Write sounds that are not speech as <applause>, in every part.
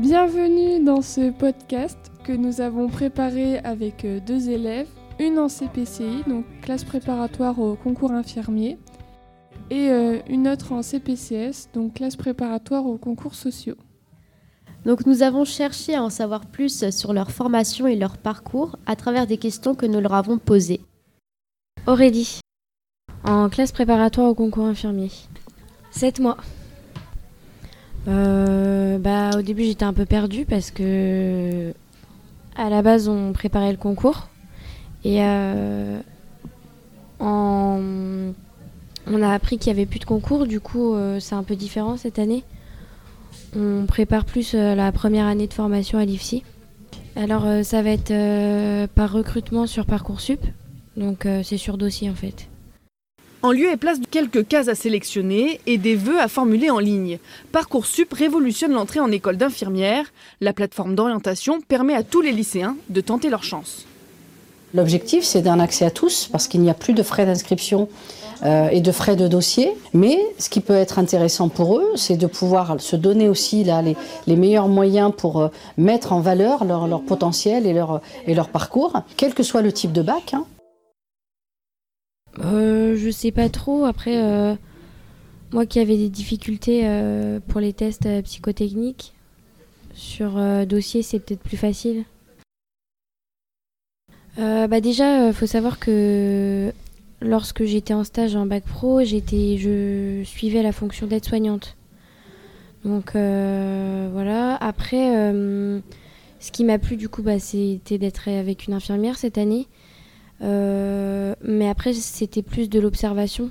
Bienvenue dans ce podcast que nous avons préparé avec euh, deux élèves, une en CPCI, donc classe préparatoire au concours infirmier, et euh, une autre en CPCS, donc classe préparatoire aux concours sociaux. Donc nous avons cherché à en savoir plus sur leur formation et leur parcours à travers des questions que nous leur avons posées. Aurélie, en classe préparatoire au concours infirmier. 7 mois. Euh, bah, au début, j'étais un peu perdue parce que à la base, on préparait le concours et euh, on a appris qu'il y avait plus de concours. Du coup, euh, c'est un peu différent cette année. On prépare plus la première année de formation à l'IFSI. Alors, ça va être par recrutement sur Parcoursup. Donc, c'est sur dossier en fait en lieu et place de quelques cases à sélectionner et des vœux à formuler en ligne. Parcoursup révolutionne l'entrée en école d'infirmière. La plateforme d'orientation permet à tous les lycéens de tenter leur chance. L'objectif, c'est d'un accès à tous, parce qu'il n'y a plus de frais d'inscription euh, et de frais de dossier. Mais ce qui peut être intéressant pour eux, c'est de pouvoir se donner aussi les, meilleurs moyens pour euh, mettre en valeur leur, potentiel et leur, et leur parcours, quel que soit le type de bac. Hein. Euh, je sais pas trop. Après, euh, moi qui avais des difficultés euh, pour les tests psychotechniques, sur dossier, c'est peut-être plus facile. bah déjà, faut savoir que lorsque j'étais en stage en bac pro, j'étais, je suivais la fonction d'aide-soignante. Donc voilà. Après, ce qui m'a plu du coup, bah, c'était d'être avec une infirmière cette année. Euh, mais après, c'était plus de l'observation.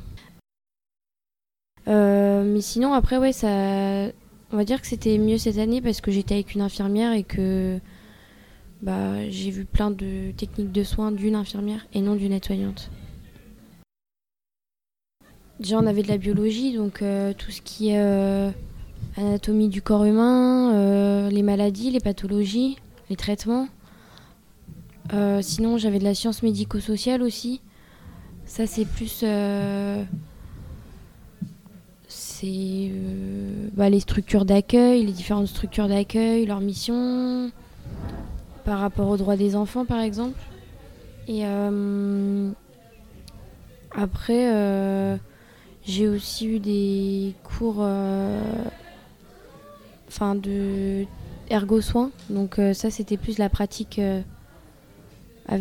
Euh, mais sinon, après, ouais, ça. On va dire que c'était mieux cette année parce que j'étais avec une infirmière et que bah, j'ai vu plein de techniques de soins d'une infirmière et non d'une aide-soignante. Déjà, on avait de la biologie, donc euh, tout ce qui est anatomie du corps humain, les maladies, les pathologies, les traitements. Euh, sinon, j'avais de la science médico-sociale aussi. Ça, c'est plus. Euh, c'est euh, bah, les structures d'accueil, les différentes structures d'accueil, leurs missions, par rapport aux droits des enfants, par exemple. Et après, j'ai aussi eu des cours. Enfin, de ergo-soins. Donc, ça, c'était plus la pratique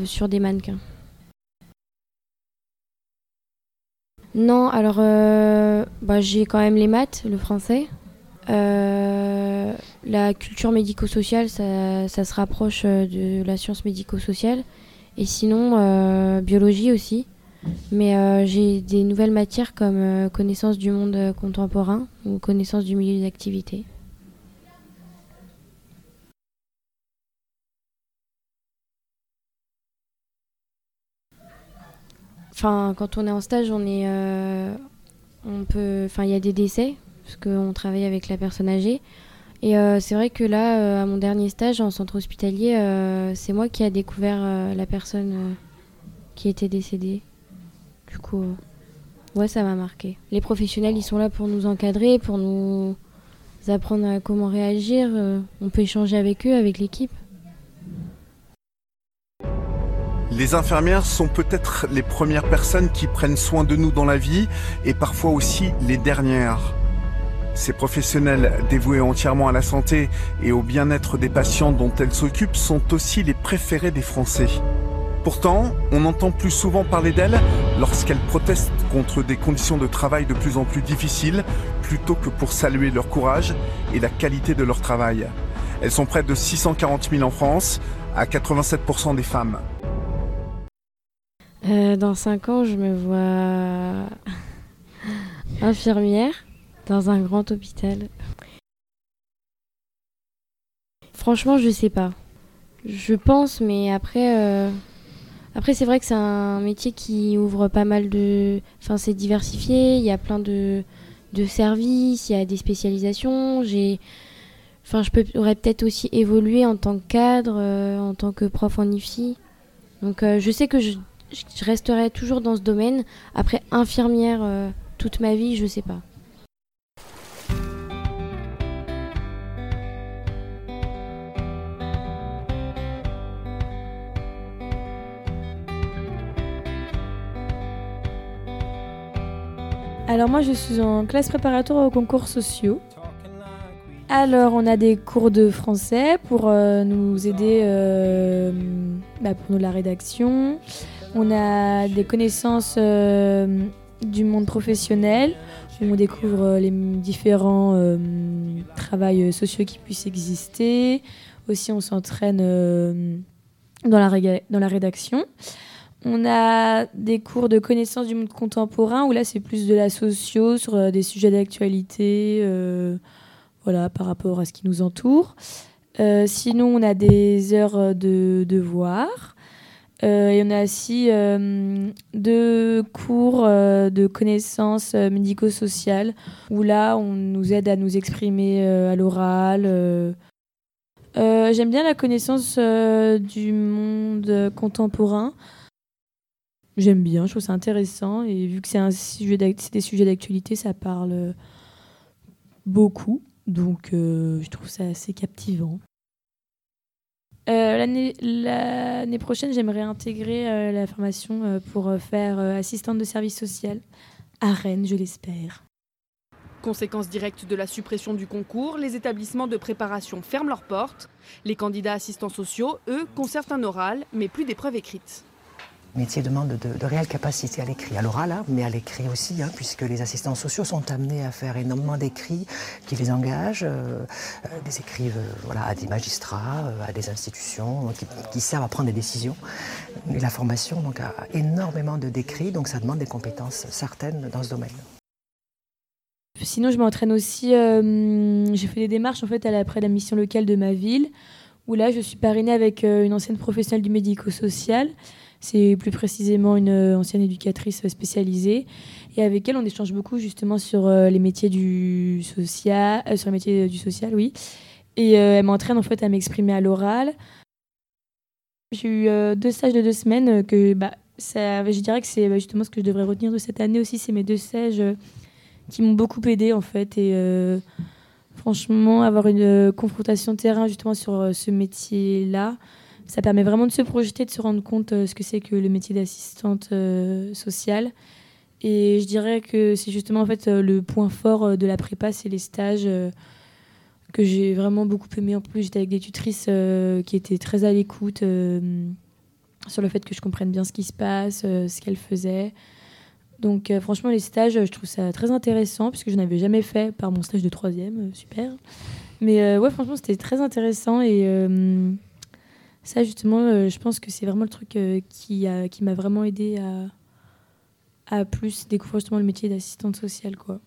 sur des mannequins. Non, alors euh, bah, j'ai quand même les maths, le français. Euh, la culture médico-sociale, ça, se rapproche euh, de la science médico-sociale. Et sinon, biologie aussi. Mais j'ai des nouvelles matières comme connaissance du monde contemporain ou connaissance du milieu d'activité. Enfin, quand on est en stage, on est, euh, on peut, enfin, il y a des décès parce qu'on travaille avec la personne âgée. Et euh, c'est vrai que là, euh, à mon dernier stage en centre hospitalier, c'est moi qui a découvert la personne qui était décédée. Du coup, ouais, ça m'a marqué. Les professionnels, ils sont là pour nous encadrer, pour nous apprendre à comment réagir. on peut échanger avec eux, avec l'équipe. Les infirmières sont peut-être les premières personnes qui prennent soin de nous dans la vie et parfois aussi les dernières. Ces professionnels dévoués entièrement à la santé et au bien-être des patients dont elles s'occupent sont aussi les préférés des Français. Pourtant, on entend plus souvent parler d'elles lorsqu'elles protestent contre des conditions de travail de plus en plus difficiles, plutôt que pour saluer leur courage et la qualité de leur travail. Elles sont près de 640 000 en France, à 87% des femmes. Euh, dans 5 ans, je me vois <laughs> infirmière dans un grand hôpital. Franchement, je sais pas. Je pense, mais après, euh, après c'est vrai que c'est un métier qui ouvre pas mal de. Enfin, c'est diversifié. Il y a plein de, de services, il y a des spécialisations. J'ai. Enfin, je pourrais peut-être aussi évoluer en tant que cadre, euh, en tant que prof en IFSI. Donc, je sais que je je resterai toujours dans ce domaine. Après, infirmière euh, toute ma vie, je sais pas. Alors moi je suis en classe préparatoire aux concours sociaux. Alors on a des cours de français pour euh, nous aider euh, bah, pour nous la rédaction. On a des connaissances euh, du monde professionnel on découvre les différents travails sociaux qui puissent exister. Aussi on s'entraîne dans la, rédaction. On a des cours de connaissance du monde contemporain où là c'est plus de la socio sur euh, des sujets d'actualité euh, voilà, par rapport à ce qui nous entoure. Euh, sinon, on a des heures de devoirs. Et on a aussi deux cours de connaissances médico-sociales où là on nous aide à nous exprimer à l'oral. J'aime bien la connaissance du monde contemporain j'aime bien, je trouve ça intéressant. Et vu que c'est des sujets d'actualité, ça parle beaucoup. Donc euh, je trouve ça assez captivant. Euh, l'année prochaine, j'aimerais intégrer euh, la formation pour faire assistante de service social à Rennes, je l'espère. Conséquence directe de la suppression du concours, les établissements de préparation ferment leurs portes. Les candidats assistants sociaux, eux, conservent un oral, mais plus d'épreuves écrites. Métier demande de, réelles capacités à l'écrit, à l'oral, hein, mais à l'écrit aussi, hein, puisque les assistants sociaux sont amenés à faire énormément d'écrits qui les engagent, euh, euh, des écrits euh, voilà, à des magistrats, à des institutions qui, servent à prendre des décisions. Et la formation donc, a énormément de décrits, donc ça demande des compétences certaines dans ce domaine. Sinon, je m'entraîne aussi. j'ai fait des démarches en fait à la, de la mission locale de ma ville, où là, je suis parrainée avec une ancienne professionnelle du médico-social. C'est plus précisément une euh, ancienne éducatrice spécialisée. Et avec elle, on échange beaucoup justement sur euh, les métiers du social, euh, sur du social, oui. Et elle m'entraîne en fait à m'exprimer à l'oral. J'ai eu deux stages de deux semaines que bah, ça, je dirais que c'est bah, justement ce que je devrais retenir de cette année aussi. C'est mes deux stages qui m'ont beaucoup aidé en fait. Et franchement, avoir une confrontation terrain justement sur ce métier-là, ça permet vraiment de se projeter, de se rendre compte euh, ce que c'est que le métier d'assistante euh, sociale. Et je dirais que c'est justement en fait euh, le point fort de la prépa, c'est les stages que j'ai vraiment beaucoup aimé. En plus, j'étais avec des tutrices qui étaient très à l'écoute sur le fait que je comprenne bien ce qui se passe, ce qu'elles faisaient. Donc franchement, les stages, je trouve ça très intéressant puisque je n'avais jamais fait par mon stage de troisième, super. Mais ouais, franchement, c'était très intéressant et ça, justement, euh, je pense que c'est vraiment le truc euh, qui, a, qui m'a vraiment aidé à, à plus découvrir justement le métier d'assistante sociale. Quoi.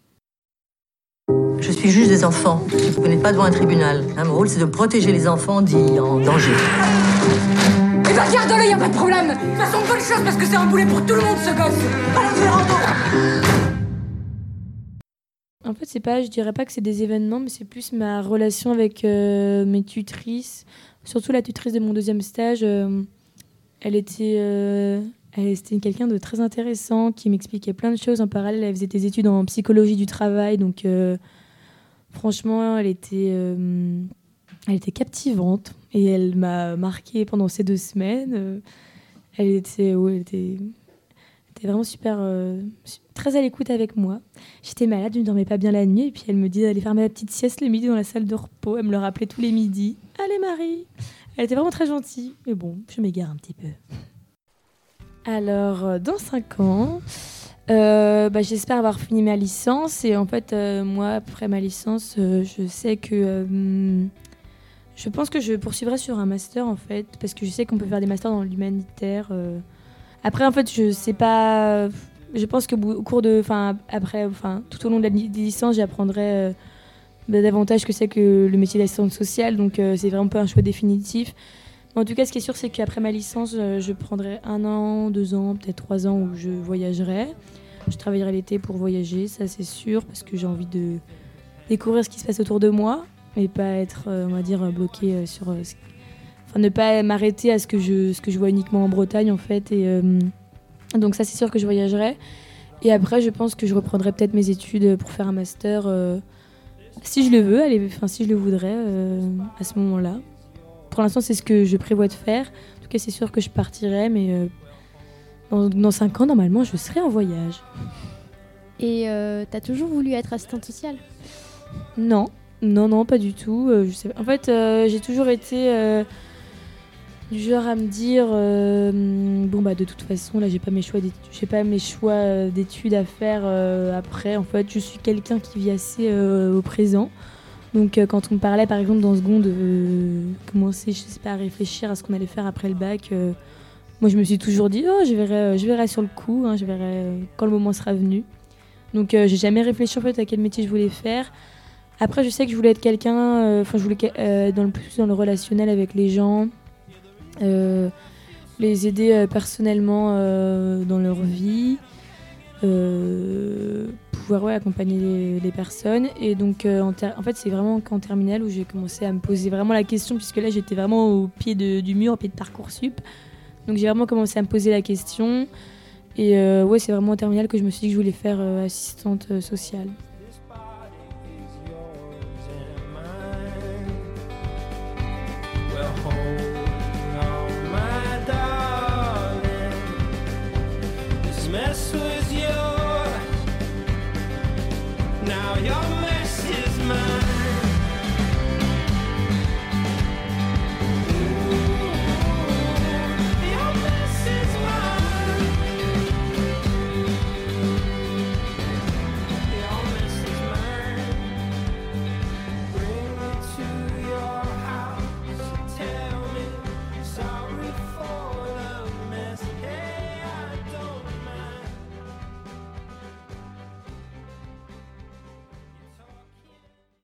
Je suis juge des enfants. Vous n'êtes pas devant un tribunal. Hein, mon rôle, c'est de protéger les enfants dits en danger. Eh ben, garde-le, y a pas de problème. De toute façon, bonne chose parce que c'est un boulet pour tout le monde, ce gosse. En fait, c'est pas, je dirais pas que c'est des événements, mais c'est plus ma relation avec euh, mes tutrices, surtout la tutrice de mon deuxième stage, euh, elle était, euh, elle était quelqu'un de très intéressant qui m'expliquait plein de choses en parallèle. Elle faisait des études en psychologie du travail, donc euh, franchement, elle était, captivante et elle m'a marqué pendant ces deux semaines. elle était, elle était, était vraiment super, très à l'écoute avec moi. J'étais malade, je ne dormais pas bien la nuit, et puis elle me dit d'aller faire ma petite sieste le midi dans la salle de repos. Elle me le rappelait tous les midis. Allez Marie Elle était vraiment très gentille, mais bon, je m'égare un petit peu. Alors, euh, dans 5 ans, euh, bah, j'espère avoir fini ma licence, et en fait, euh, moi, après ma licence, je sais que... je pense que je poursuivrai sur un master, en fait, parce que je sais qu'on peut faire des masters dans l'humanitaire. Après, en fait, je sais pas je pense que au cours de, enfin après, enfin tout au long de la licence, j'apprendrai euh, bah, davantage que c'est que le métier d'assistante sociale. Donc euh, c'est vraiment pas un choix définitif. en tout cas, ce qui est sûr, c'est qu'après ma licence, euh, je prendrai un an, deux ans, peut-être trois ans où je voyagerai. Je travaillerai l'été pour voyager, ça c'est sûr, parce que j'ai envie de découvrir ce qui se passe autour de moi et pas être, on va dire, bloqué sur, enfin ne pas m'arrêter à ce que je, ce que je vois uniquement en Bretagne en fait et donc ça, c'est sûr que je voyagerai. Et après, je pense que je reprendrai peut-être mes études pour faire un master, euh, si je le veux, allez, enfin si je le voudrais, euh, à ce moment-là. Pour l'instant, c'est ce que je prévois de faire. En tout cas, c'est sûr que je partirai, mais euh, dans, dans 5 ans, normalement, je serai en voyage. Et euh, t'as toujours voulu être assistante sociale? Non, non, non, pas du tout. Euh, je sais... En fait, euh, j'ai toujours été euh, du genre à me dire euh, bon bah de toute façon là j'ai pas mes choix d'études, j'ai pas mes choix euh, d'études à faire euh, après. En fait, je suis quelqu'un qui vit assez au présent. Donc quand on me parlait par exemple dans seconde euh, commencer je sais pas à réfléchir à ce qu'on allait faire après le bac, moi je me suis toujours dit oh je verrai, je verrai sur le coup, hein, je verrai quand le moment sera venu. Donc j'ai jamais réfléchi en fait à quel métier je voulais faire. Après, je sais que je voulais être quelqu'un, enfin, je voulais dans le plus dans le relationnel avec les gens, les aider euh, personnellement euh, dans leur vie, euh, pouvoir ouais, accompagner les, personnes. Et donc, euh, en, fait, c'est vraiment qu'en terminale où j'ai commencé à me poser vraiment la question, puisque là, j'étais vraiment au pied de- du mur, au pied de Parcoursup. Donc, j'ai vraiment commencé à me poser la question. Et euh, ouais, c'est vraiment en terminale que je me suis dit que je voulais faire euh, assistante euh, sociale.